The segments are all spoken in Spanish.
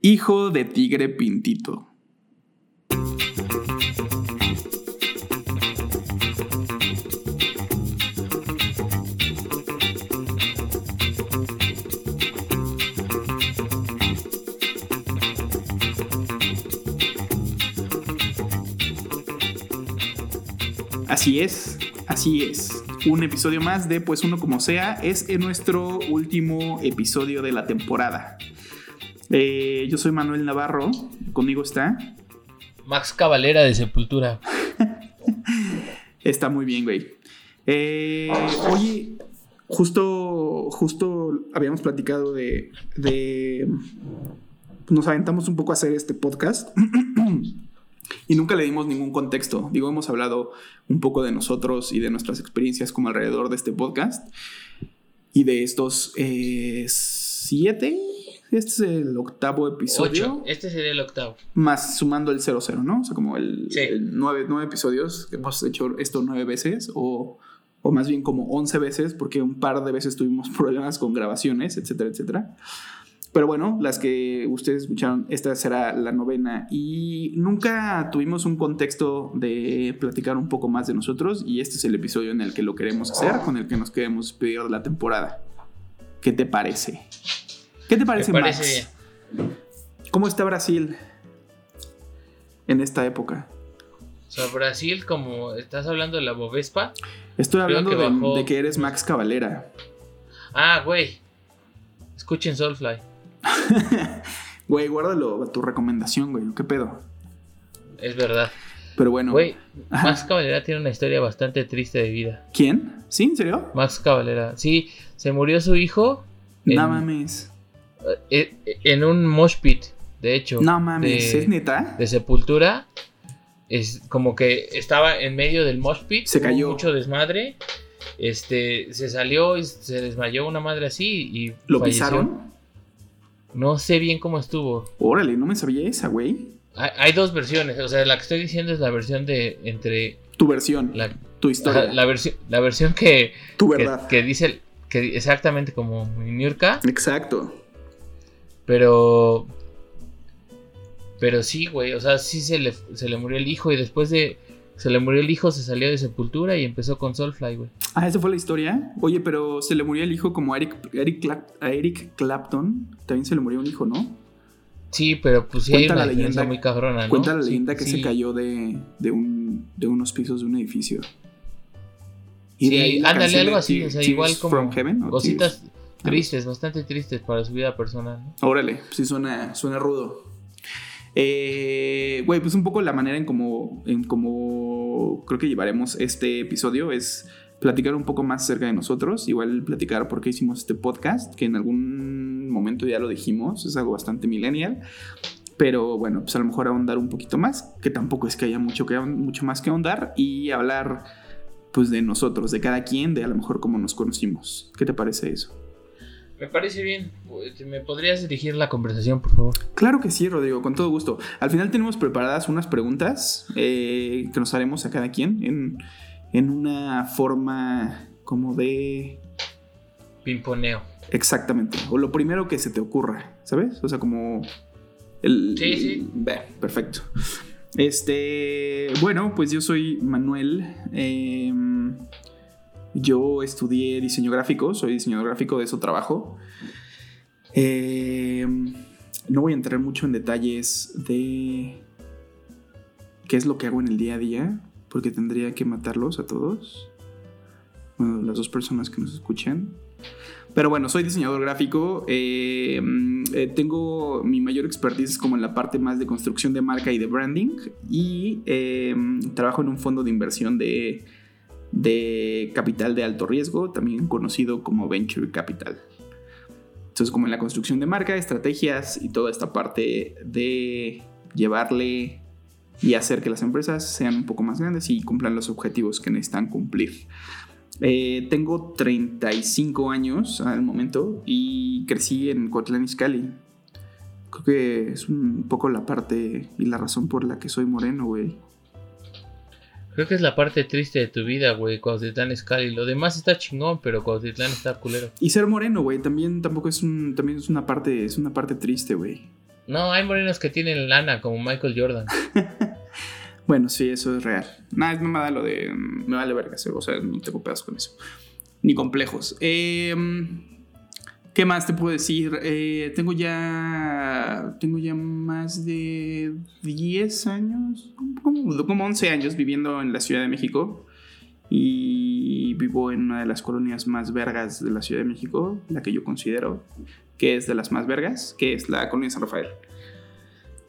Hijo de tigre pintito. Así es, así es. Un episodio más de Pues Uno Como Sea. Es en nuestro último episodio de la temporada. Eh, yo soy Manuel Navarro. Conmigo está. Max Cavalera de Sepultura. está muy bien, güey. Eh, oye, justo, justo habíamos platicado de, de. Nos aventamos un poco a hacer este podcast. Y nunca le dimos ningún contexto. Digo, hemos hablado un poco de nosotros y de nuestras experiencias como alrededor de este podcast. Y de estos eh, siete, este es el octavo episodio. Ocho. Este sería el octavo. Más sumando el 00, ¿no? O sea, como el, el nueve, nueve, episodios que hemos hecho esto nueve veces o, o más bien como once veces porque un par de veces tuvimos problemas con grabaciones, etcétera, etcétera. Pero bueno, las que ustedes escucharon, esta será la novena. Y nunca tuvimos un contexto de platicar un poco más de nosotros. Y este es el episodio en el que lo queremos hacer, con el que nos queremos despedir de la temporada. ¿Qué te parece? ¿Qué te parece, Me parece Max? ¿Cómo está Brasil en esta época? O sea, Brasil, como estás hablando de la Bovespa. Estoy hablando de, bajó... de que eres Max Cavalera. Ah, güey. Escuchen Soulfly. güey, guárdalo a tu recomendación, güey. ¿Qué pedo? Es verdad. Pero bueno. Güey, Max Cavalera tiene una historia bastante triste de vida. ¿Quién? ¿Sí? ¿En serio? Max Cavalera. Sí, se murió su hijo. No en, mames. En un mosh pit, de hecho. No mames, de, ¿es neta? De sepultura. Es como que estaba en medio del mosh pit. Se cayó. Mucho desmadre. Este, se salió y se desmayó una madre así y. ¿Lo falleció. pisaron? No sé bien cómo estuvo. Órale, no me sabía esa, güey. Hay, hay, dos versiones, o sea, la que estoy diciendo es la versión de entre... Tu versión, la, tu historia. La, la, versi la versión que... Tu verdad. Que, que dice que exactamente como Niurka. Exacto. Pero... Pero sí, güey, o sea, sí se le, se le murió el hijo y después de... Se le murió el hijo, se salió de Sepultura y empezó con Soulfly, güey. Ah, esa fue la historia. Oye, pero se le murió el hijo como a Eric, Eric, Clap, a Eric Clapton. También se le murió un hijo, ¿no? Sí, pero pues sí cuenta hay una la leyenda muy cabrona, ¿no? Cuenta la leyenda que sí. se cayó de, de, un, de unos pisos de un edificio. Y sí, ándale algo así, o sea, igual como from heaven, cositas Tears? Tristes, bastante tristes para su vida personal. ¿no? Órale, sí suena, suena rudo. Eh, güey, pues un poco la manera en como, en como creo que llevaremos este episodio es platicar un poco más acerca de nosotros, igual platicar por qué hicimos este podcast, que en algún momento ya lo dijimos, es algo bastante millennial, pero bueno, pues a lo mejor ahondar un poquito más, que tampoco es que haya mucho, que, mucho más que ahondar y hablar pues de nosotros, de cada quien, de a lo mejor cómo nos conocimos. ¿Qué te parece eso? Me parece bien. ¿Me podrías dirigir la conversación, por favor? Claro que sí, Rodrigo, con todo gusto. Al final tenemos preparadas unas preguntas eh, que nos haremos a cada quien en, en una forma como de... Pimponeo. Exactamente. O lo primero que se te ocurra, ¿sabes? O sea, como... El, sí, sí. El, perfecto. Este, bueno, pues yo soy Manuel. Eh, yo estudié diseño gráfico, soy diseñador gráfico, de eso trabajo. Eh, no voy a entrar mucho en detalles de qué es lo que hago en el día a día, porque tendría que matarlos a todos. Bueno, las dos personas que nos escuchan. Pero bueno, soy diseñador gráfico. Eh, eh, tengo mi mayor expertise como en la parte más de construcción de marca y de branding. Y eh, trabajo en un fondo de inversión de de capital de alto riesgo, también conocido como venture capital. Entonces, como en la construcción de marca, estrategias y toda esta parte de llevarle y hacer que las empresas sean un poco más grandes y cumplan los objetivos que necesitan cumplir. Eh, tengo 35 años al momento y crecí en Cotlán Izcalli. Creo que es un poco la parte y la razón por la que soy moreno, güey. Creo que es la parte triste de tu vida, güey, Cuautitlán Izcalli. Lo demás está chingón, pero Cuautitlán está culero. Y ser moreno, güey, también tampoco es un también es una parte es una parte triste, güey. No, hay morenos que tienen lana, como Michael Jordan. bueno, sí, eso es real. Nada, es mamada lo de. Me vale verga, o sea, no tengo pedos con eso. Ni complejos. Eh, ¿Qué más te puedo decir? Eh, tengo ya. Tengo ya más de 10 años, como, como 11 años viviendo en la Ciudad de México. Y vivo en una de las colonias más vergas de la Ciudad de México, la que yo considero que es de las más vergas, que es la colonia San Rafael.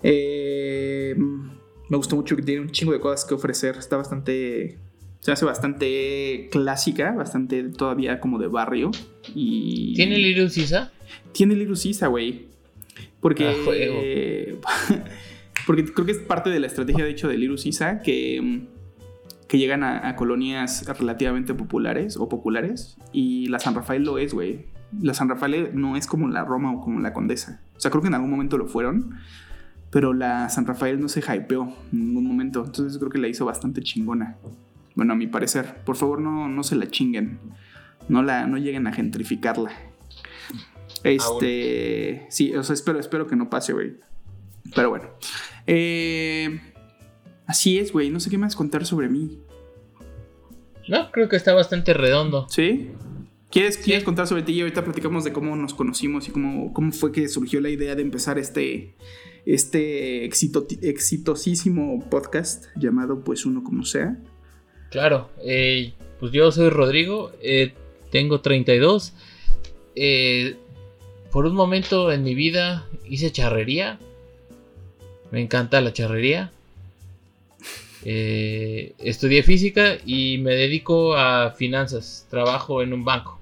Eh, me gustó mucho que tiene un chingo de cosas que ofrecer. Está bastante se hace bastante clásica, bastante todavía como de barrio. Y... ¿Tiene Little Sisa? Tiene Little Sisa, güey. Porque. Ah, porque creo que es parte de la estrategia, de hecho, de Little Sisa que, que llegan a, colonias relativamente populares o populares. Y la San Rafael lo es, güey. La San Rafael no es como la Roma o como la Condesa. O sea, creo que en algún momento lo fueron. Pero la San Rafael no se hypeó en ningún momento. Entonces creo que la hizo bastante chingona. Bueno, a mi parecer. Por favor, no, no se la chinguen. No, la, no lleguen a gentrificarla. Este. sí, o sea, espero, espero que no pase, güey. Pero bueno. Eh, así es, güey. No sé qué más contar sobre mí. No, creo que está bastante redondo. ¿Sí? ¿Quieres, ¿Quieres contar sobre ti? Y ahorita platicamos de cómo nos conocimos y cómo, cómo fue que surgió la idea de empezar este, este exitosísimo podcast llamado Pues Uno Como Sea. Claro, eh, pues yo soy Rodrigo, eh, tengo 32. Eh, por un momento en mi vida hice charrería. Me encanta la charrería. estudié física y me dedico a finanzas. Trabajo en un banco.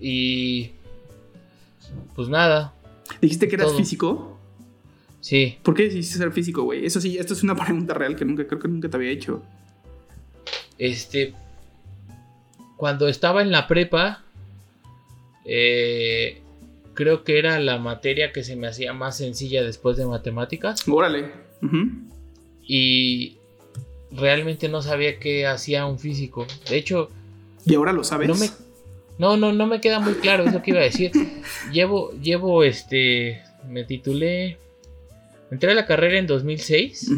Y pues nada. ¿Dijiste que eras físico? Sí. ¿Por qué decidiste ser físico, güey? Eso sí, esto es una pregunta real que nunca, creo que nunca te había hecho. Este. Cuando estaba en la prepa, eh, creo que era la materia que se me hacía más sencilla después de matemáticas. Órale. Y realmente no sabía qué hacía un físico. De hecho. ¿Y ahora lo sabes? No, me, no, no, no me queda muy claro, es lo que iba a decir. llevo, llevo, este. Me titulé Entré a la carrera en 2006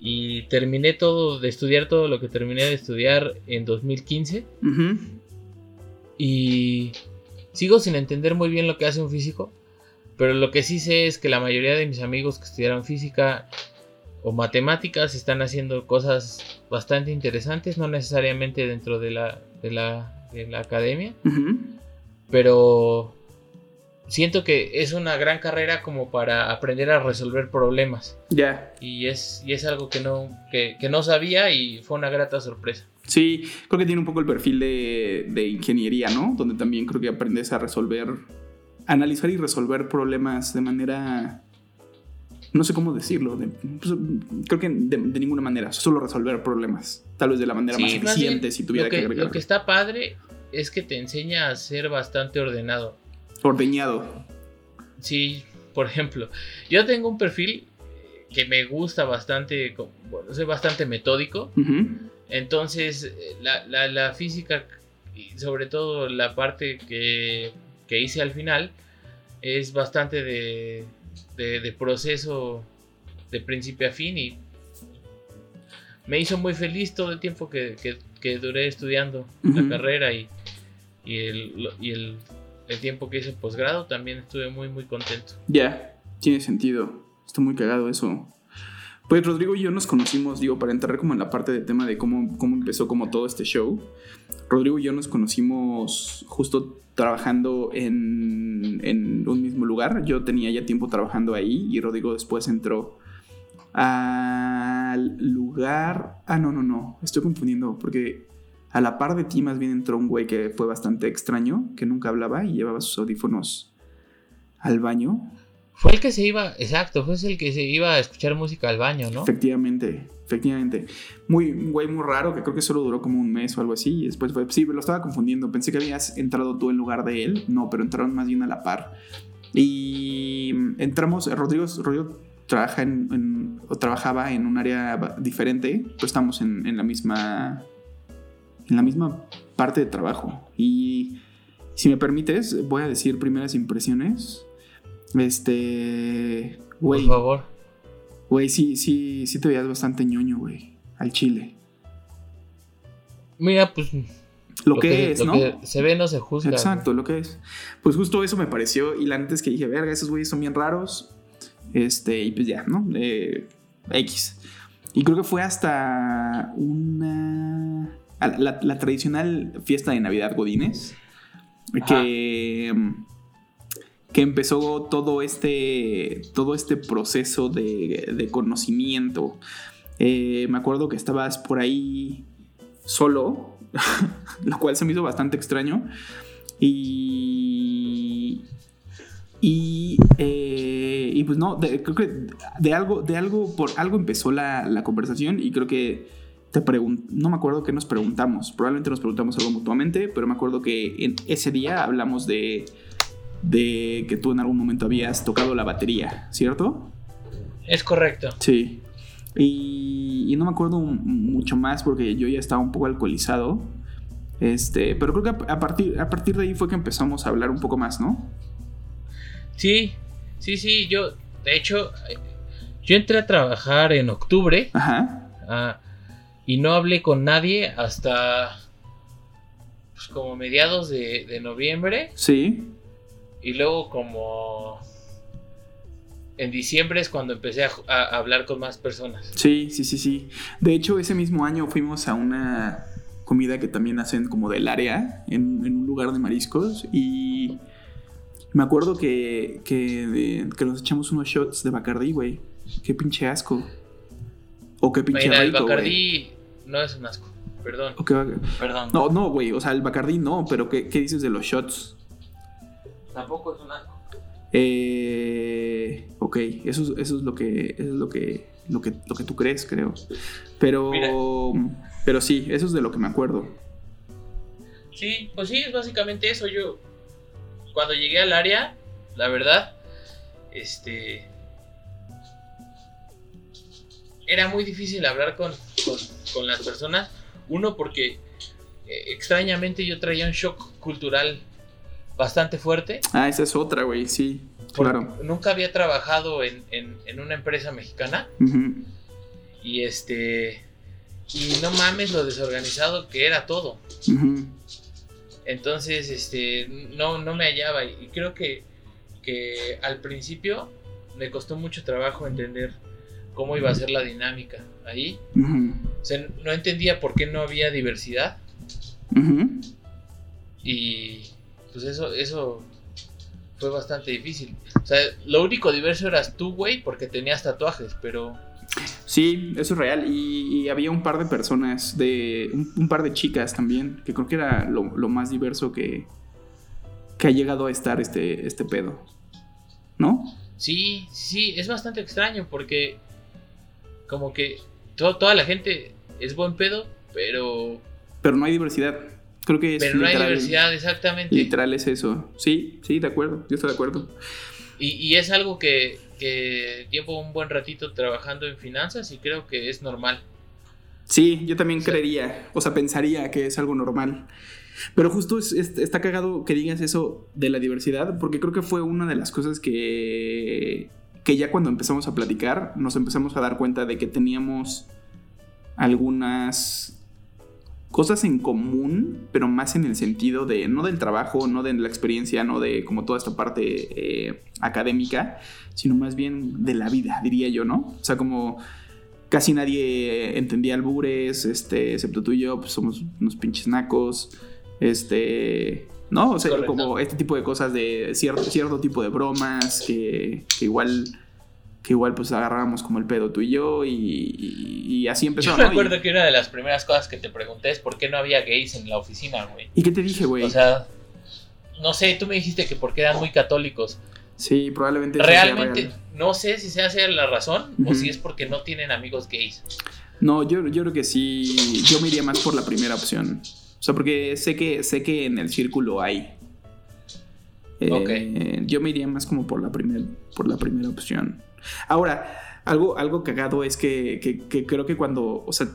y terminé todo de estudiar todo lo que terminé de estudiar en 2015. Y sigo sin entender muy bien lo que hace un físico, pero lo que sí sé es que la mayoría de mis amigos que estudiaron física o matemáticas están haciendo cosas bastante interesantes, no necesariamente dentro de la, de la, de la academia, pero siento que es una gran carrera como para aprender a resolver problemas. Ya. Y, es, y es algo que no, que, no sabía y fue una grata sorpresa. Sí, creo que tiene un poco el perfil de, ingeniería, ¿no? Donde también creo que aprendes a resolver, analizar y resolver problemas de manera... No sé cómo decirlo, pues, creo que de, ninguna manera, solo resolver problemas, tal vez de la manera más eficiente si tuviera que, agregar. Lo que está padre es que te enseña a ser bastante ordenado. Ordeñado. Sí, por ejemplo, yo tengo un perfil que me gusta bastante, bueno, soy bastante metódico. Entonces, la, física y sobre todo la parte que, hice al final es bastante de, de, proceso de principio a fin y me hizo muy feliz todo el tiempo que, duré estudiando la carrera y, y, el, y el el tiempo que hice posgrado también estuve muy muy contento. Ya, tiene sentido. Está muy cagado eso. Pues Rodrigo y yo nos conocimos, digo, para entrar como en la parte de tema de cómo, cómo empezó como todo este show. Rodrigo y yo nos conocimos justo trabajando en, en un mismo lugar. Yo tenía ya tiempo trabajando ahí y Rodrigo después entró al lugar... Ah, no, no, no. Estoy confundiendo porque a la par de ti más bien entró un güey que fue bastante extraño, que nunca hablaba y llevaba sus audífonos al baño. Fue el que se iba, exacto, fue el que se iba a escuchar música al baño, ¿no? Efectivamente, efectivamente. Muy, un güey muy raro que creo que solo duró como un mes o algo así. Y después fue, sí, lo estaba confundiendo. Pensé que habías entrado tú en lugar de él. No, pero entraron más bien a la par. Y entramos, Rodrigo, Rodrigo trabaja en, o trabajaba en un área diferente, pues estamos en, en la misma en la misma parte de trabajo. Y si me permites, voy a decir primeras impresiones. Este. Güey. Por favor. Güey, sí, sí, sí te veías bastante ñoño, güey. Al chile. Mira, pues. Lo, que, es, lo ¿no? que se ve no se juzga. Exacto, lo que es. Pues justo eso me pareció. Y la antes que dije, verga, esos güeyes son bien raros. Este, y pues ya, ¿no? Eh, X. Y creo que fue hasta una. La, la tradicional fiesta de Navidad Godines. Que. Que empezó todo este. Todo este proceso de, de conocimiento. Eh, me acuerdo que estabas por ahí solo. lo cual se me hizo bastante extraño. Y. Y, eh, y pues no, de, creo que de algo, de algo, por algo empezó la, la conversación y creo que te no me acuerdo qué nos preguntamos, probablemente nos preguntamos algo mutuamente, pero me acuerdo que en ese día hablamos de, de que tú en algún momento habías tocado la batería, ¿cierto? Es correcto. Sí. Y, y no me acuerdo mucho más porque yo ya estaba un poco alcoholizado. Este, pero creo que a partir, a partir de ahí fue que empezamos a hablar un poco más, ¿no? Sí, sí, sí, yo, de hecho, yo entré a trabajar en octubre. Ajá. Y no hablé con nadie hasta pues, como mediados de, de, noviembre. Sí. Y luego como en diciembre es cuando empecé a, a, hablar con más personas. Sí, sí, sí, sí. De hecho, ese mismo año fuimos a una comida que también hacen como del área, en, en un lugar de mariscos. Y me acuerdo que, que, de, que, nos echamos unos shots de Bacardí, güey. Qué pinche asco. O qué pinche Mira, rico, el Bacardí no es un asco. Perdón. O qué, Perdón. No, no, güey. O sea, el Bacardí no, pero ¿qué, ¿qué, dices de los shots? Tampoco es un asco. Eh, ok, eso, eso es lo que. Eso es lo que. Lo que, lo que tú crees, creo. Pero. Mira. Pero sí, eso es de lo que me acuerdo. Sí, pues sí, es básicamente eso. Yo. Cuando llegué al área, la verdad. Este. Era muy difícil hablar con, con, con las personas. Uno, porque eh, extrañamente yo traía un shock cultural bastante fuerte. Ah, esa es otra, güey, sí. Claro. Nunca había trabajado en, en, en una empresa mexicana. Uh -huh. Y este. Y no mames lo desorganizado que era todo. Uh -huh. Entonces, este. No, no me hallaba. Y creo que, que al principio me costó mucho trabajo entender cómo iba a ser la dinámica ahí. Uh -huh. O sea, no entendía por qué no había diversidad. Uh -huh. Y pues eso, eso fue bastante difícil. O sea, lo único diverso eras tú, güey, porque tenías tatuajes, pero... Sí, eso es real. Y, y había un par de personas, de un, un, par de chicas también, que creo que era lo, lo, más diverso que, que ha llegado a estar este, este pedo. ¿No? Sí, sí, es bastante extraño porque como que to toda la gente es buen pedo, pero... Pero no hay diversidad. Creo que es Pero no hay diversidad, exactamente. Literal es eso. Sí, sí, de acuerdo. Yo estoy de acuerdo. Y, y es algo que, que, llevo un buen ratito trabajando en finanzas y creo que es normal. Sí, yo también o sea, creería, o sea, pensaría que es algo normal. Pero justo es, es, está cagado que digas eso de la diversidad, porque creo que fue una de las cosas que, que ya cuando empezamos a platicar nos empezamos a dar cuenta de que teníamos algunas cosas en común, pero más en el sentido de, no del trabajo, no de la experiencia, no de como toda esta parte eh, académica, sino más bien de la vida, diría yo, ¿no? O sea, como casi nadie entendía albures, este, excepto tú y yo, pues somos unos pinches nacos, este... ¿No? O sea, Correcto. como este tipo de cosas de cierto, cierto tipo de bromas que, que igual que igual pues agarrábamos como el pedo tú y yo y, y, y así empezó. Yo me acuerdo y... que una de las primeras cosas que te pregunté es por qué no había gays en la oficina, güey. ¿Y qué te dije, güey? O sea, no sé, tú me dijiste que porque eran muy católicos. Sí, probablemente. Realmente, real. no sé si sea la razón uh -huh. o si es porque no tienen amigos gays. No, yo, yo creo que sí, yo me iría más por la primera opción. O sea, porque sé que, sé que en el círculo hay. Eh, okay. Yo me iría más como por la, primer, por la primera opción. Ahora, algo, algo cagado es que, que, que, creo que cuando, o sea,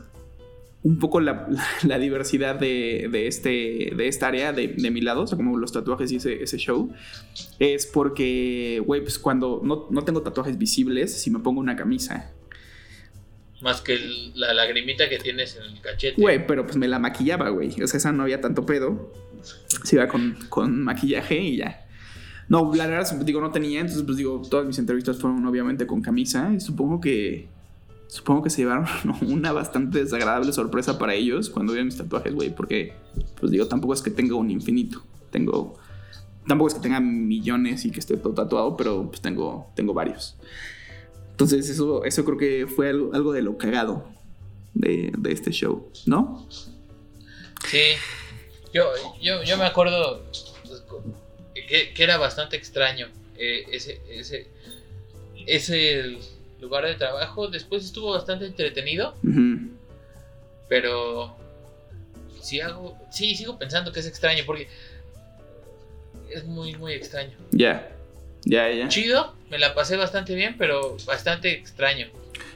un poco la, diversidad de, este, de esta área de, mi lado, o sea, como los tatuajes y ese, show, es porque, güey, pues cuando no, no, tengo tatuajes visibles, si me pongo una camisa. Más que la lagrimita que tienes en el cachete. Güey, pero pues me la maquillaba, güey. O sea, esa no había tanto pedo. Se iba con, con maquillaje y ya. No, la verdad, digo, no tenía, entonces pues digo, todas mis entrevistas fueron obviamente con camisa y supongo que supongo que se llevaron una bastante desagradable sorpresa para ellos cuando vieron mis tatuajes, güey, porque, pues digo, tampoco es que tenga un infinito, tengo, tampoco es que tenga millones y que esté todo tatuado, pero pues tengo, tengo varios. Entonces eso, eso creo que fue algo, de lo cagado de, este show, ¿no? Sí, yo, yo, me acuerdo pues, que, era bastante extraño eh, ese, ese, ese lugar de trabajo. Después estuvo bastante entretenido. Pero sí hago. Sí, sigo pensando que es extraño. Porque es muy, muy extraño. Ya. Ya, ya. Chido, me la pasé bastante bien, pero bastante extraño.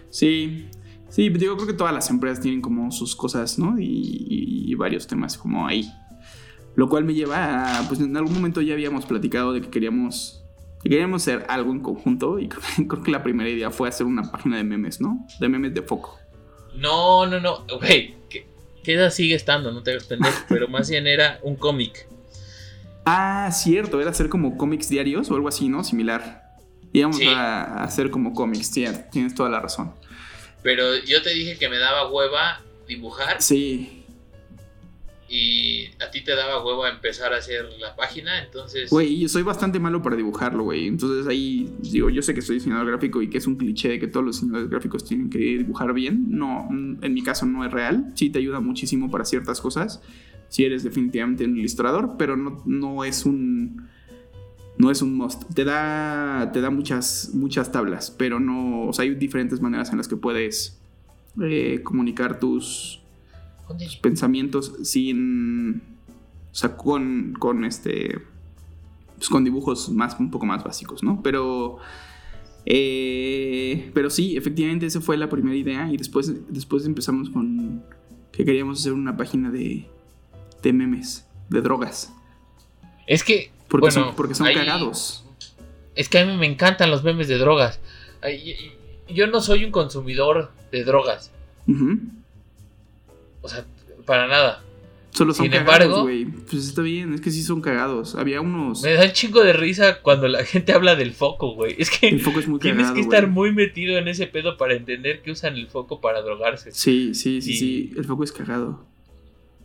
Sí. Sí, digo, creo que todas las empresas tienen como sus cosas, ¿no? Y, varios temas como ahí. Lo cual me lleva a, pues en algún momento ya habíamos platicado de que queríamos queríamos hacer algo en conjunto y creo, que la primera idea fue hacer una página de memes, ¿no? De memes de foco. No, no, no. Güey, que, edad sigue estando, no te hagas pendejo, pero más bien era un cómic. Ah, cierto, era hacer como cómics diarios o algo así, ¿no? Similar. Íbamos a hacer como cómics, tienes toda la razón. Pero yo te dije que me daba hueva dibujar. Sí y a ti te daba huevo a empezar a hacer la página, entonces... Güey, yo soy bastante malo para dibujarlo, güey. Entonces ahí, digo, yo sé que soy diseñador gráfico y que es un cliché de que todos los diseñadores gráficos tienen que dibujar bien. No, en mi caso no es real. Sí te ayuda muchísimo para ciertas cosas. Si eres definitivamente un ilustrador, pero no, no es un... No es un must. Te da, te da muchas, muchas tablas, pero no... O sea, hay diferentes maneras en las que puedes eh, comunicar tus pensamientos sin. O sea, con, con este. Pues con dibujos más, un poco más básicos, ¿no? Pero. Eh, pero sí, efectivamente, esa fue la primera idea. Y después, después empezamos con. Que queríamos hacer una página de. De memes, de drogas. Es que. Porque son, porque son cagados. Es que a mí me encantan los memes de drogas. Yo no soy un consumidor de drogas. O sea, para nada. Solo son cagados, güey. Pues está bien, es que sí son cagados. Había unos. Me da un chingo de risa cuando la gente habla del foco, güey. Es que. El foco es muy Tienes que estar muy metido en ese pedo para entender que usan el foco para drogarse. Sí, sí, sí, sí. El foco es cagado.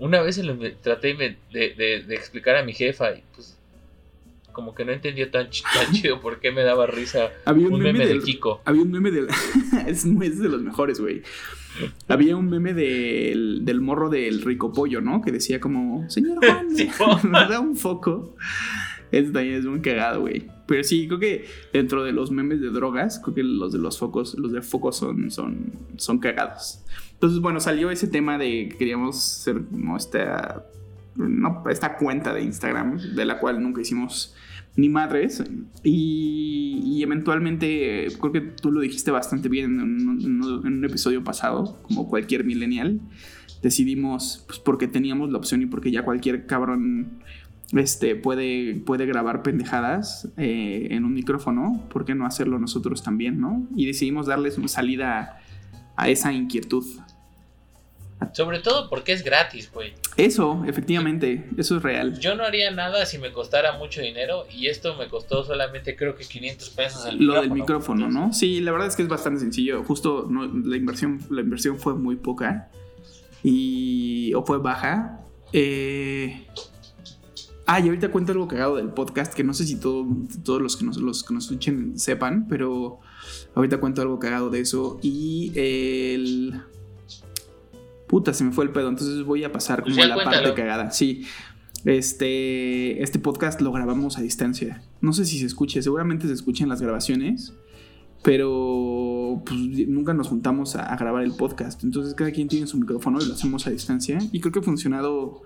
Una vez se lo traté de, de, de, explicar a mi jefa y pues. Como que no entendió tan, chido por qué me daba risa. Había un, meme, de Kiko. Había un meme del. es, es de los mejores, güey había un meme del, del, morro del rico pollo, ¿no? Que decía como, señor Juan, me da un foco. Este también es muy cagado, güey. Pero sí, creo que dentro de los memes de drogas, creo que los de los focos, los de focos son, son, son cagados. Entonces, bueno, salió ese tema de que queríamos hacer como esta, no, esta cuenta de Instagram, de la cual nunca hicimos ni madres. Y, eventualmente, creo que tú lo dijiste bastante bien en un, episodio pasado, como cualquier millennial, decidimos, pues porque teníamos la opción y porque ya cualquier cabrón este, puede, puede grabar pendejadas eh, en un micrófono, ¿por qué no hacerlo nosotros también, no? Y decidimos darles una salida a esa inquietud. Sobre todo porque es gratis, güey. Eso, efectivamente, eso es real. Yo no haría nada si me costara mucho dinero y esto me costó solamente creo que 500 pesos el Lo del micrófono, ¿no? Sí, la verdad es que es bastante sencillo. Justo la, inversión, la inversión fue muy poca y o fue baja. Eh... Ah, y ahorita cuento algo cagado del podcast que no sé si todos los que, nos, los que nos escuchen sepan, pero ahorita cuento algo cagado de eso. Y el Puta, se me fue el pedo, entonces voy a pasar como a la parte cagada. Sí. Este, este podcast lo grabamos a distancia. No sé si se escuche, seguramente se escuchan las grabaciones, pero pues, nunca nos juntamos a, grabar el podcast. Entonces cada quien tiene su micrófono y lo hacemos a distancia. Y creo que ha funcionado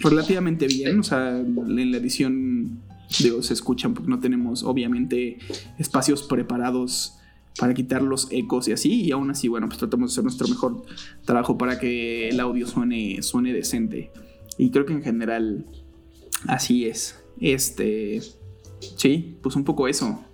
relativamente bien. O sea, en la edición digo, se escuchan porque no tenemos obviamente espacios preparados para quitar los ecos y así. Y aún así, bueno, pues tratamos de hacer nuestro mejor trabajo para que el audio suene, suene decente. Y creo que en general así es. Este. Sí, pues un poco eso.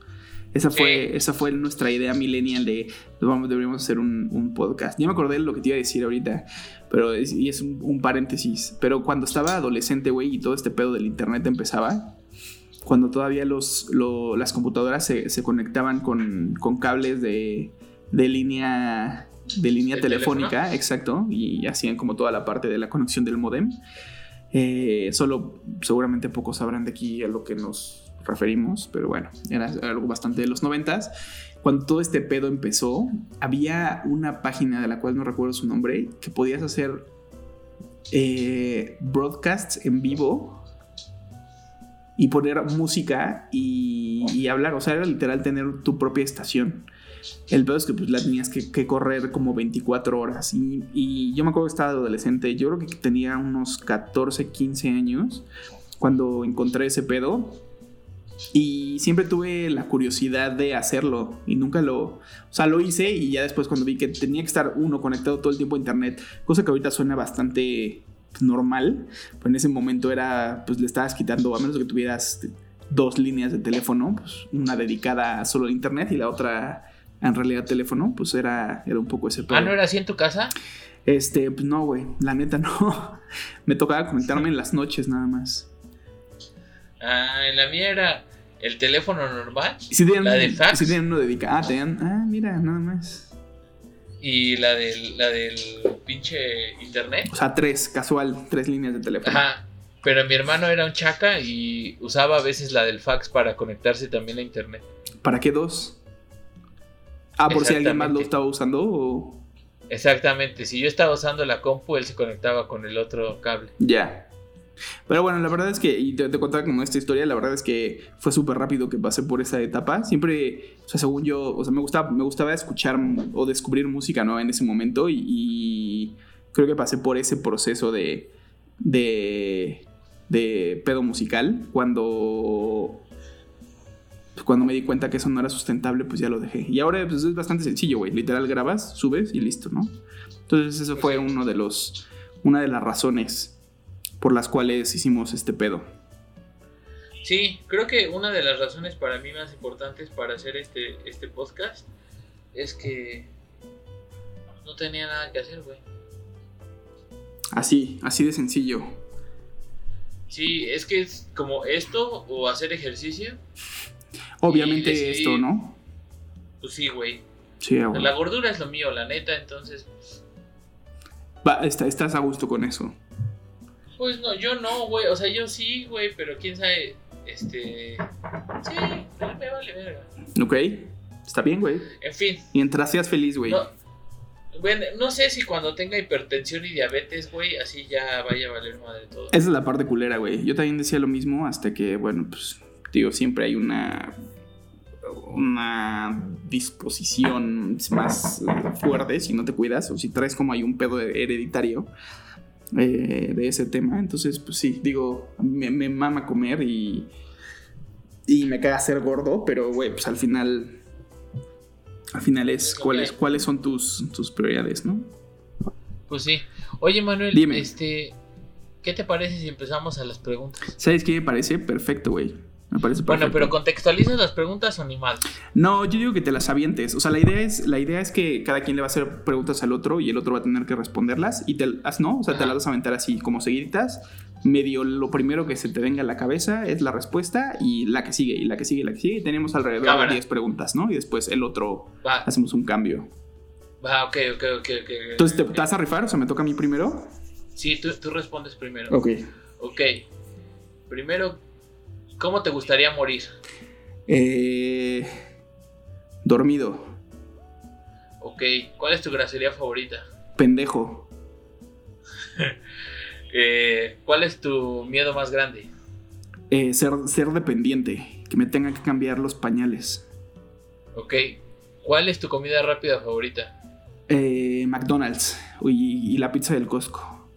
Esa fue, esa fue nuestra idea millennial de vamos, deberíamos hacer un, podcast. Ya me acordé de lo que te iba a decir ahorita, pero es, y es un, paréntesis. Pero cuando estaba adolescente, güey, y todo este pedo del internet empezaba, cuando todavía los, las computadoras se, conectaban con, cables de, línea de línea telefónica, exacto, y hacían como toda la parte de la conexión del modem. Eh, solo seguramente pocos sabrán de aquí a lo que nos referimos, pero bueno, era algo bastante de los noventas. Cuando todo este pedo empezó, había una página de la cual no recuerdo su nombre, que podías hacer eh, broadcasts en vivo y poner música y, hablar. O sea, era literal tener tu propia estación. El pedo es que pues, la tenías que, correr como 24 horas. Y, y, yo me acuerdo que estaba adolescente. Yo creo que tenía unos 14, 15 años cuando encontré ese pedo. Y siempre tuve la curiosidad de hacerlo y nunca lo, o sea, lo hice y ya después cuando vi que tenía que estar uno conectado todo el tiempo a internet, cosa que ahorita suena bastante normal, pues en ese momento era, pues le estabas quitando, a menos que tuvieras dos líneas de teléfono, pues una dedicada solo al internet y la otra en realidad teléfono, pues era, era un poco ese Ah, ¿no era así en tu casa? Este, pues no, güey, la neta no. Me tocaba conectarme en las noches nada más. Ah, en la mía era el teléfono normal. ¿Sí la de fax. Sí tenían uno dedicado. Ah, tenían. Ah, mira, nada más. Y la del, la del pinche internet. O sea, tres, casual, tres líneas de teléfono. Ajá. Pero mi hermano era un chaca y usaba a veces la del fax para conectarse también a internet. ¿Para qué dos? Ah, por si alguien más lo estaba usando o... Exactamente, si yo estaba usando la compu, él se conectaba con el otro cable. Ya. Pero bueno, la verdad es que, y te, te contaba como esta historia, la verdad es que fue súper rápido que pasé por esa etapa. Siempre, o sea, según yo, o sea, me gustaba, me gustaba escuchar o descubrir música, ¿no? En ese momento y, creo que pasé por ese proceso de, de, de pedo musical cuando cuando me di cuenta que eso no era sustentable, pues ya lo dejé. Y ahora pues, es bastante sencillo, güey. Literal grabas, subes y listo, ¿no? Entonces eso fue uno de los, una de las razones por las cuales hicimos este pedo. Sí, creo que una de las razones para mí más importantes para hacer este, este podcast es que no tenía nada que hacer, güey. Así, así de sencillo. Sí, es que es como esto o hacer ejercicio. Obviamente esto, ¿no? Pues sí, güey. Sí, La gordura es lo mío, la neta, entonces. Pues Va, estás a gusto con eso. Pues no, yo no, güey. O sea, yo sí, güey, pero quién sabe. Este. Sí, me vale verga. Ok, está bien, güey. En fin. Mientras seas feliz, güey. No, bueno, no sé si cuando tenga hipertensión y diabetes, güey, así ya vaya a valer madre todo. Esa es la parte culera, güey. Yo también decía lo mismo hasta que, bueno, pues, digo, siempre hay una una disposición más fuerte si no te cuidas o si traes como hay un pedo hereditario eh, de ese tema. Entonces, pues sí, digo, me, me mama comer y, y me caga ser gordo, pero, güey, pues al final, al final es cuáles, cuáles son tus, tus prioridades, ¿no? Pues sí. Oye, Manuel, Dime. este, ¿qué te parece si empezamos a las preguntas? ¿Sabes qué me parece? Perfecto, güey. Me parece Bueno, pero contextualizas las preguntas o ni mal. No, yo digo que te las avientes. O sea, la idea es, la idea es que cada quien le va a hacer preguntas al otro y el otro va a tener que responderlas. Y te ¿no? O sea, te las vas a aventar así como seguiditas. Medio lo primero que se te venga a la cabeza es la respuesta y la que sigue, y la que sigue, y la que sigue. Y tenemos alrededor de 10 preguntas, ¿no? Y después el otro hacemos un cambio. Va, ok, ok, ok, ok. Entonces, ¿te, vas a rifar? O sea, ¿me toca a mí primero? Sí, tú, tú respondes primero. Ok. Ok. Primero, ¿Cómo te gustaría morir? Eh, dormido. Ok, ¿cuál es tu grosería favorita? Pendejo. Eh, ¿Cuál es tu miedo más grande? Eh, ser, ser dependiente, que me tenga que cambiar los pañales. Ok, ¿cuál es tu comida rápida favorita? Eh, McDonald's y, y la pizza del Costco.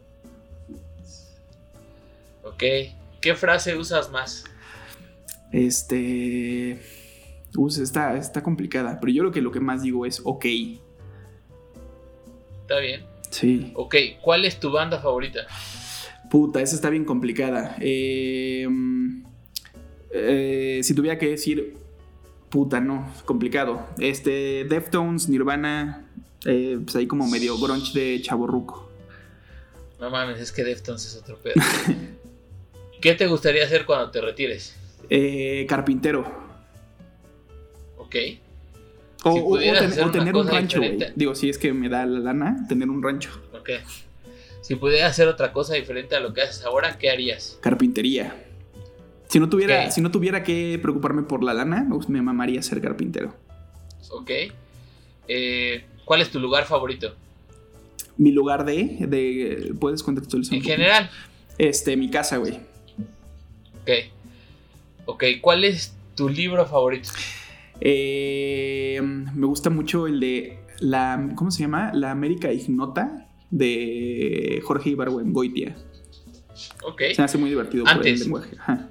Ok, ¿qué frase usas más? Este. Uy, está, está complicada, pero yo creo que lo que más digo es ok. Está bien. Sí. Ok, ¿cuál es tu banda favorita? Puta, esa está bien complicada. Eh, eh, si tuviera que decir, puta, no, complicado. Este, Deftones, Nirvana, eh, pues ahí como medio grunge de chaborruco. No mames, es que Deftones es otro pedo. ¿Qué te gustaría hacer cuando te retires? Eh, carpintero. Ok. O, o- o ten- o tener un rancho, güey. Digo, si es que me da la lana, tener un rancho. Ok. Si pudieras hacer otra cosa diferente a lo que haces ahora, ¿qué harías? Carpintería. Si no tuviera, si no tuviera que preocuparme por la lana, pues me mamaría ser carpintero. Ok. Eh, ¿Cuál es tu lugar favorito? Mi lugar de, de ¿puedes contextualizar? En general. Este, mi casa, güey. Ok. Ok, ¿cuál es tu libro favorito? Eh, me gusta mucho el de la, ¿cómo se llama? La América Ignota de Jorge Ibargüengoitia. Ok. Se me hace muy divertido por el Antes. lenguaje. Ajá.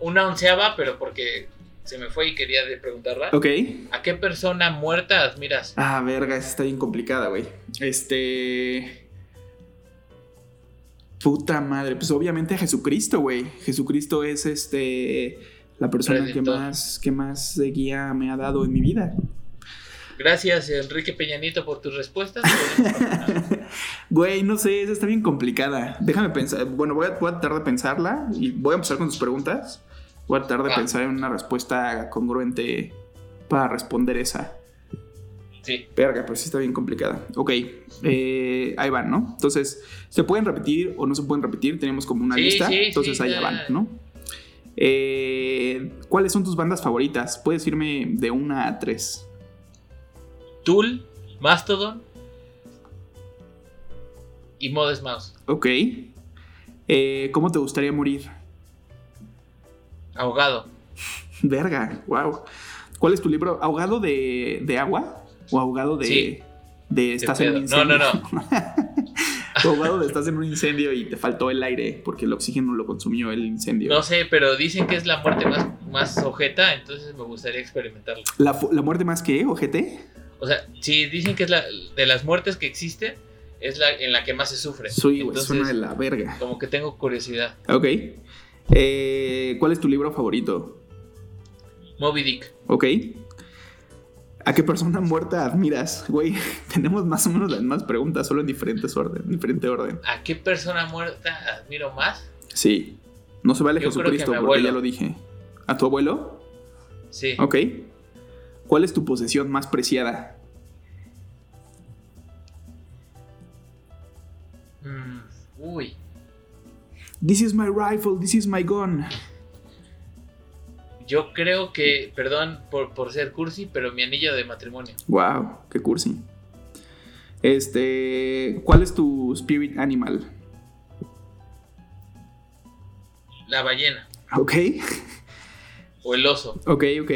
Una onceava, pero porque se me fue y quería preguntarla. Ok. ¿A qué persona muerta admiras? Ah, verga, esa está bien complicada, güey. Este. Puta madre. Pues obviamente a Jesucristo, güey. Jesucristo es este. La persona que más, que más guía me ha dado en mi vida. Gracias, Enrique Peña Nieto, por tus respuestas. Güey, no sé, esa está bien complicada. Déjame pensar. Bueno, voy a, voy a tratar de pensarla y voy a empezar con tus preguntas. Voy a tratar de Ah. pensar en una respuesta congruente para responder esa. Sí. Verga, pues sí está bien complicada. Ok, eh, ahí van, ¿no? Entonces, ¿se pueden repetir o no se pueden repetir? Tenemos como una Sí, lista. sí, entonces sí, allá ya. van, ¿no? Eh, ¿Cuáles son tus bandas favoritas? Puedes irme de una a tres. Tool, Mastodon y Modest Mouse. Ok. Eh, ¿Cómo te gustaría morir? Ahogado. Verga, wow. ¿Cuál es tu libro? ¿Ahogado de, de agua? ¿O ahogado de, Sí. de estás en un. No, no, O ahogado estás en un incendio y te faltó el aire porque el oxígeno lo consumió el incendio. No sé, pero dicen que es la muerte más, más ojeta, entonces me gustaría experimentarlo. ¿La, muerte más que, ojete? O sea, si dicen que es la de las muertes que existen, es la en la que más se sufre. Sí, güey, Entonces, suena de la verga. como que tengo curiosidad. Ok. Eh, ¿Cuál es tu libro favorito? Moby Dick. Ok. ¿A qué persona muerta admiras? Güey, tenemos más o menos las mismas preguntas, solo en diferentes orden, diferente orden. ¿A qué persona muerta admiro más? Sí. No se vale Yo Jesucristo porque ya lo dije. ¿A tu abuelo? Sí. Ok. ¿Cuál es tu posesión más preciada? Mm, uy. This is my rifle, this is my gun. Yo creo que, perdón por, por ser cursi, pero mi anillo de matrimonio. Wow, qué cursi. Este, ¿cuál es tu spirit animal? La ballena. Ok, O el oso. ok, ok.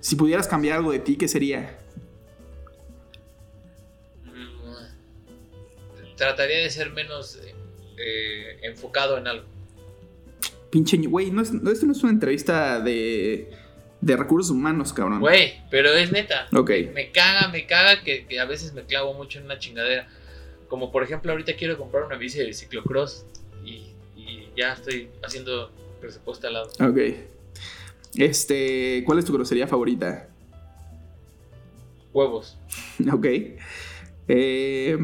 Si pudieras cambiar algo de ti, ¿qué sería? Mm, Trataría de ser menos eh, eh, enfocado en algo. Pinche, güey, no es, no, esto no es una entrevista de, de recursos humanos, cabrón. Güey, pero es neta. Ok, Me caga, me caga que, que a veces me clavo mucho en una chingadera. Como por ejemplo, ahorita quiero comprar una bici de ciclocross y, y ya estoy haciendo presupuesto al lado. ok. Este, ¿cuál es tu grosería favorita? Huevos. Ok. Eh,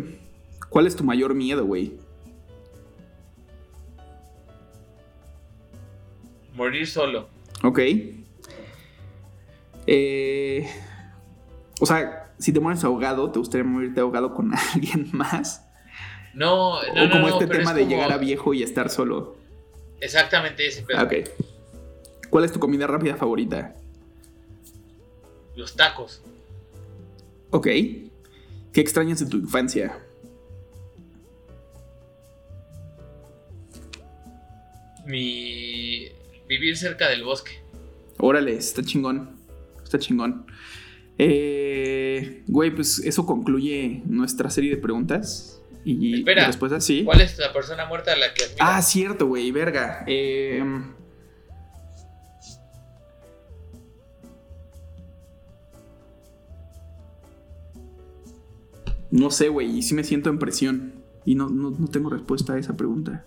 ¿Cuál es tu mayor miedo, güey? Morir solo. Ok. Eh, o sea, si te mueres ahogado, ¿te gustaría morirte ahogado con alguien más? No, no, o no, como no, este tema es de como- llegar a viejo y estar solo. Exactamente ese pedo. Ok. ¿Cuál es tu comida rápida favorita? Los tacos. Ok. ¿Qué extrañas de tu infancia? Mi vivir cerca del bosque. Órale, está chingón. Está chingón. Eh, güey, pues eso concluye nuestra serie de preguntas. Y, Espera, y respuestas, sí. ¿Cuál es la persona muerta a la que? Ah, cierto, güey, verga. Eh, no sé, güey, y sí me siento en presión. Y no, no, no tengo respuesta a esa pregunta.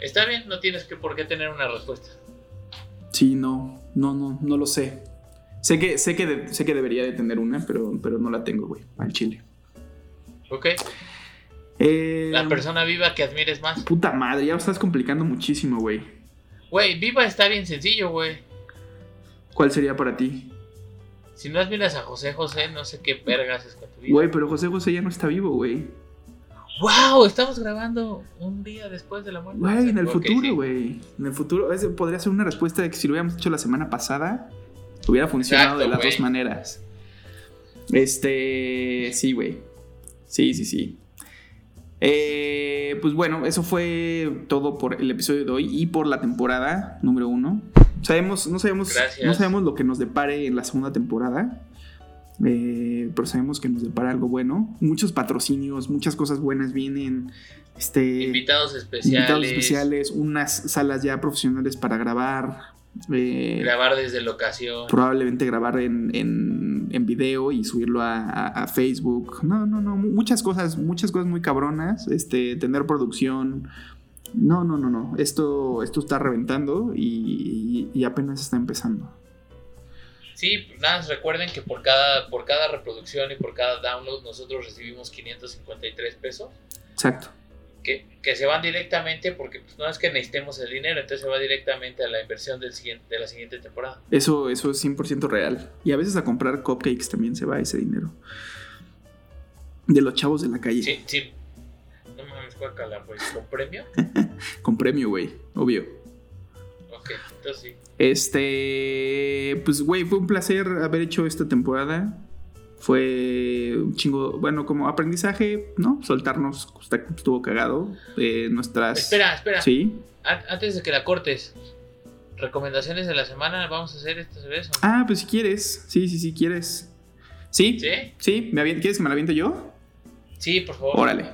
Está bien, no tienes que por qué tener una respuesta. Sí, no, no, no, no lo sé. Sé que, sé que, sé que debería de tener una, pero, pero no la tengo, güey, al chile. Ok. Eh, la persona viva que admires más. Puta madre, ya lo estás complicando muchísimo, güey. Güey, viva está bien sencillo, güey. ¿Cuál sería para ti? Si no admiras a José José, no sé qué vergas es con tu vida. Güey, pero José José ya no está vivo, güey. ¡Wow! Estamos grabando un día después de la muerte. Güey, en el futuro, güey. En el futuro, podría ser una respuesta de que si lo hubiéramos hecho la semana pasada, hubiera funcionado de las dos maneras. Este. Sí, güey. Sí, sí, sí. Eh, pues bueno, eso fue todo por el episodio de hoy y por la temporada número uno. Sabemos, no sabemos, no sabemos lo que nos depare en la segunda temporada. Eh, pero sabemos que nos depara algo bueno. Muchos patrocinios, muchas cosas buenas vienen. Este, invitados especiales. Invitados especiales, unas salas ya profesionales para grabar. Eh, grabar desde locación. Probablemente grabar en, en, video y subirlo a, Facebook. No, no, no. Muchas cosas, muchas cosas muy cabronas. Este, tener producción. No, no, no, no. Esto, esto está reventando y, apenas está empezando. Sí, nada, recuerden que por cada, por cada reproducción y por cada download nosotros recibimos 553 pesos. Exacto que, se van directamente, porque pues, no es que necesitemos el dinero, entonces se va directamente a la inversión del siguiente, de la siguiente temporada. Eso, eso es 100% real. Y a veces a comprar cupcakes también se va ese dinero. De los chavos de la calle. Sí, sí. No mames, guacala, pues, ¿con premio? con premio, güey, obvio. Ok, entonces sí. Este, pues, güey, fue un placer haber hecho esta temporada fue un chingo, bueno, como aprendizaje, ¿no? Soltarnos, estuvo cagado. Eh, nuestras. Espera, espera. Sí. Antes de que la cortes, recomendaciones de la semana, vamos a hacer esta vez. Ah, pues si quieres. Sí, sí, sí, quieres. ¿Sí? ¿Sí? ¿Sí? ¿Me ¿Quieres que me la aviente yo? Sí, por favor. Órale.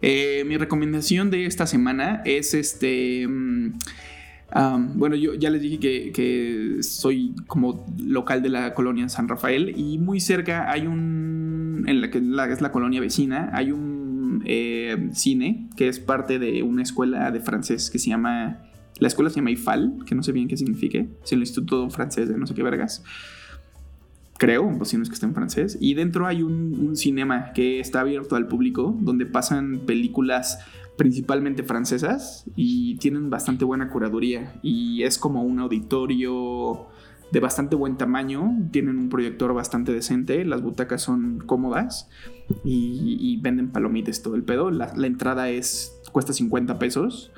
Eh, mi recomendación de esta semana es este. Mm, bueno, yo ya les dije que, soy como local de la colonia San Rafael y muy cerca hay un, en la que es la colonia vecina, hay un eh, cine que es parte de una escuela de francés que se llama, la escuela se llama IFAL, que no sé bien qué signifique, es el Instituto Francés de no sé qué vergas. Creo, o si no es que está en francés. Y dentro hay un, un cinema que está abierto al público, donde pasan películas principalmente francesas y tienen bastante buena curaduría. Y es como un auditorio de bastante buen tamaño, tienen un proyector bastante decente, las butacas son cómodas y, venden palomitas todo el pedo, la, entrada es cuesta 50 pesos.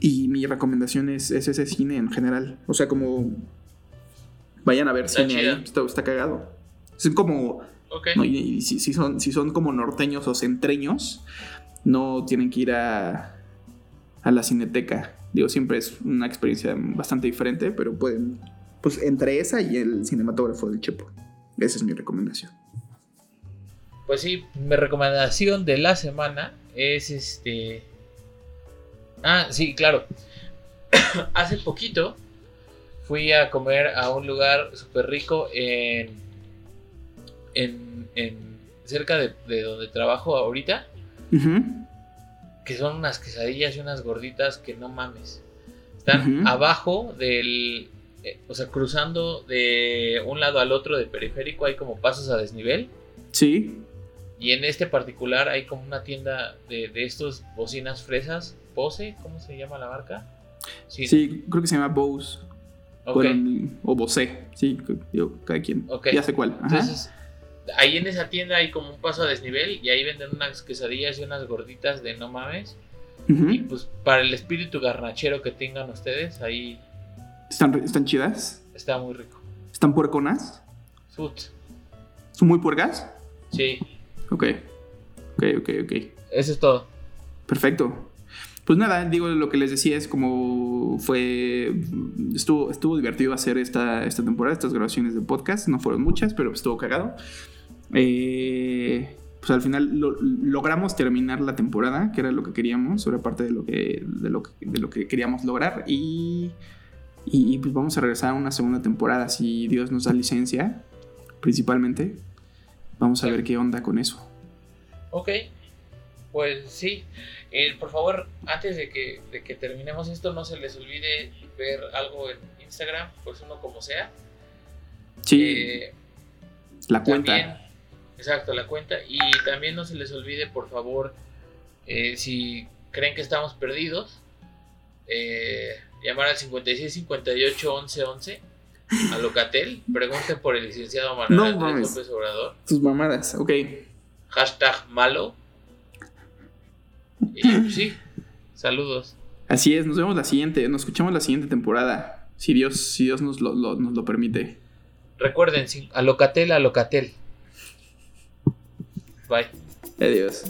Y mi recomendación es, ese cine en general, o sea como vayan a ver cine ahí, está, cagado. Es como... si, son, si son como norteños o centreños, no tienen que ir a, a la cineteca. Digo, siempre es una experiencia bastante diferente, pero pueden, pues entre esa y el cinematógrafo del Chepo. Esa es mi recomendación. Pues sí, mi recomendación de la semana es este... Ah, sí, claro. Hace poquito fui a comer a un lugar súper rico en, en, en cerca de, de donde trabajo ahorita. Que son unas quesadillas y unas gorditas que no mames. Están abajo del. Eh, o sea, cruzando de un lado al otro del periférico hay como pasos a desnivel. Sí. Y en este particular hay como una tienda de, de estos bocinas fresas. Bose, ¿cómo se llama la marca? Sí, creo que se llama Bose. o Bose, sí, yo, cada quien. Ya sé cuál. Entonces, ahí en esa tienda hay como un paso a desnivel y ahí venden unas quesadillas y unas gorditas de no mames. Y pues para el espíritu garnachero que tengan ustedes, ahí... ¿Están, están chidas? Está muy rico. ¿Están puerconas? Sut. ¿Son muy puercas? Sí. Ok. Ok, ok, ok. Eso es todo. Perfecto. Pues nada, digo, lo que les decía es como fue. Estuvo, estuvo divertido hacer esta, esta temporada, estas grabaciones de podcast. No fueron muchas, pero estuvo cagado. Eh, pues al final logramos terminar la temporada, que era lo que queríamos, era parte de lo que, de lo, de lo que queríamos lograr. Y, y, pues vamos a regresar a una segunda temporada, si Dios nos da licencia, principalmente. Vamos a ver qué onda con eso. Ok, pues sí. Eh, por favor, antes de que, de que terminemos esto, no se les olvide ver algo en Instagram, pues uno como sea. Sí. Eh, la cuenta. Exacto, la cuenta. Y también no se les olvide, por favor, eh, si creen que estamos perdidos, llamar al 56 58 11 11 a Locatel. Pregunten por el licenciado Manuel López Obrador. Tus mamadas, ok. Hashtag malo. Y pues sí, saludos. Así es, nos vemos la siguiente, nos escuchamos la siguiente temporada. Si Dios, si Dios nos lo, nos lo permite. Recuerden, a Locatel, a Locatel. Bye. Adiós.